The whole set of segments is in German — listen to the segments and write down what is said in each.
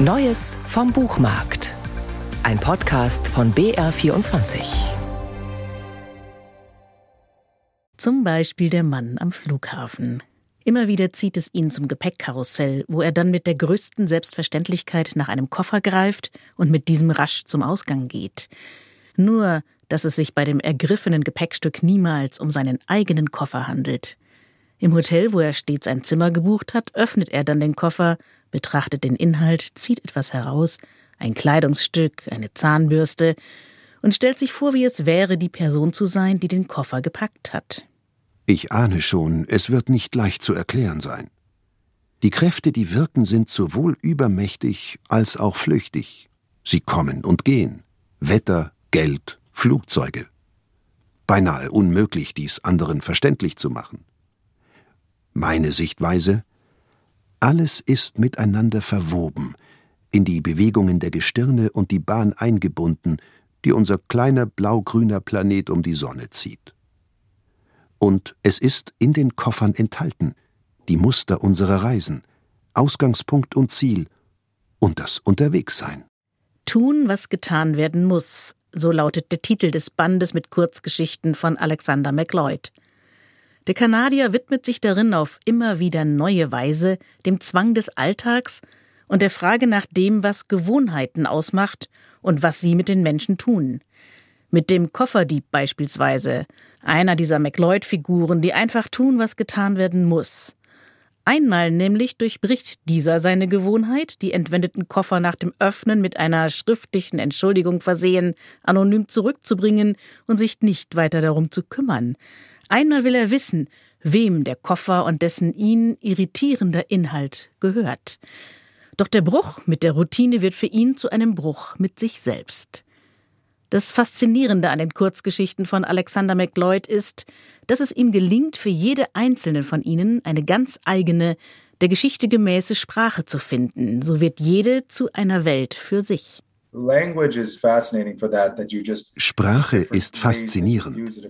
Neues vom Buchmarkt. Ein Podcast von BR24. Zum Beispiel der Mann am Flughafen. Immer wieder zieht es ihn zum Gepäckkarussell, wo er dann mit der größten Selbstverständlichkeit nach einem Koffer greift und mit diesem rasch zum Ausgang geht. Nur, dass es sich bei dem ergriffenen Gepäckstück niemals um seinen eigenen Koffer handelt. Im Hotel, wo er stets ein Zimmer gebucht hat, öffnet er dann den Koffer, betrachtet den Inhalt, zieht etwas heraus, ein Kleidungsstück, eine Zahnbürste, und stellt sich vor, wie es wäre, die Person zu sein, die den Koffer gepackt hat. Ich ahne schon, es wird nicht leicht zu erklären sein. Die Kräfte, die wirken, sind sowohl übermächtig als auch flüchtig. Sie kommen und gehen. Wetter, Geld, Flugzeuge. Beinahe unmöglich, dies anderen verständlich zu machen. Meine Sichtweise alles ist miteinander verwoben, in die Bewegungen der Gestirne und die Bahn eingebunden, die unser kleiner blau-grüner Planet um die Sonne zieht. Und es ist in den Koffern enthalten, die Muster unserer Reisen, Ausgangspunkt und Ziel und das Unterwegssein. Tun, was getan werden muss, so lautet der Titel des Bandes mit Kurzgeschichten von Alexander MacLeod. Der Kanadier widmet sich darin auf immer wieder neue Weise dem Zwang des Alltags und der Frage nach dem, was Gewohnheiten ausmacht und was sie mit den Menschen tun. Mit dem Kofferdieb beispielsweise, einer dieser McLeod-Figuren, die einfach tun, was getan werden muss. Einmal nämlich durchbricht dieser seine Gewohnheit, die entwendeten Koffer nach dem Öffnen mit einer schriftlichen Entschuldigung versehen, anonym zurückzubringen und sich nicht weiter darum zu kümmern. Einmal will er wissen, wem der Koffer und dessen ihn irritierender Inhalt gehört. Doch der Bruch mit der Routine wird für ihn zu einem Bruch mit sich selbst. Das Faszinierende an den Kurzgeschichten von Alexander MacLeod ist, dass es ihm gelingt, für jede einzelne von ihnen eine ganz eigene, der Geschichte gemäße Sprache zu finden. So wird jede zu einer Welt für sich. Sprache ist faszinierend.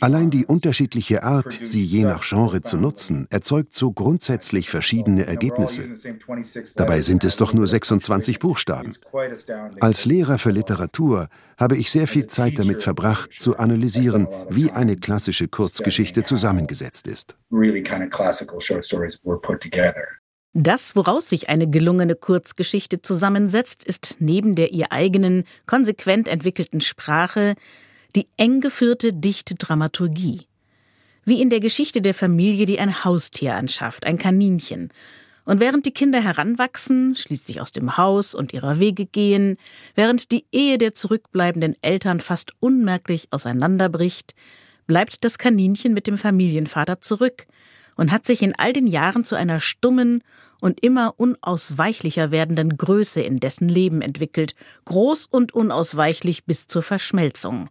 Allein die unterschiedliche Art, sie je nach Genre zu nutzen, erzeugt so grundsätzlich verschiedene Ergebnisse. Dabei sind es doch nur 26 Buchstaben. Als Lehrer für Literatur habe ich sehr viel Zeit damit verbracht, zu analysieren, wie eine klassische Kurzgeschichte zusammengesetzt ist. Das, woraus sich eine gelungene Kurzgeschichte zusammensetzt, ist neben der ihr eigenen, konsequent entwickelten Sprache die eng geführte dichte Dramaturgie. Wie in der Geschichte der Familie, die ein Haustier anschafft, ein Kaninchen. Und während die Kinder heranwachsen, schließlich aus dem Haus und ihrer Wege gehen, während die Ehe der zurückbleibenden Eltern fast unmerklich auseinanderbricht, bleibt das Kaninchen mit dem Familienvater zurück und hat sich in all den Jahren zu einer stummen und immer unausweichlicher werdenden Größe in dessen Leben entwickelt, groß und unausweichlich bis zur Verschmelzung.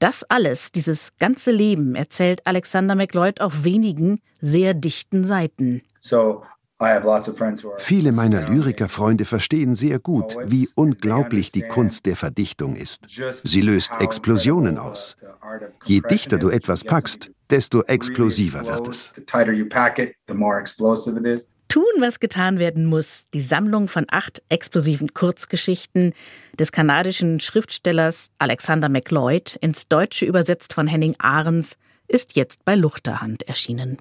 Das alles, dieses ganze Leben, erzählt Alexander MacLeod auf wenigen, sehr dichten Seiten. Viele meiner Lyrikerfreunde verstehen sehr gut, wie unglaublich die Kunst der Verdichtung ist. Sie löst Explosionen aus. Je dichter du etwas packst, desto explosiver wird es. Tun, was getan werden muss. Die Sammlung von acht explosiven Kurzgeschichten des kanadischen Schriftstellers Alexander MacLeod, ins Deutsche übersetzt von Henning Ahrens, ist jetzt bei Luchterhand erschienen.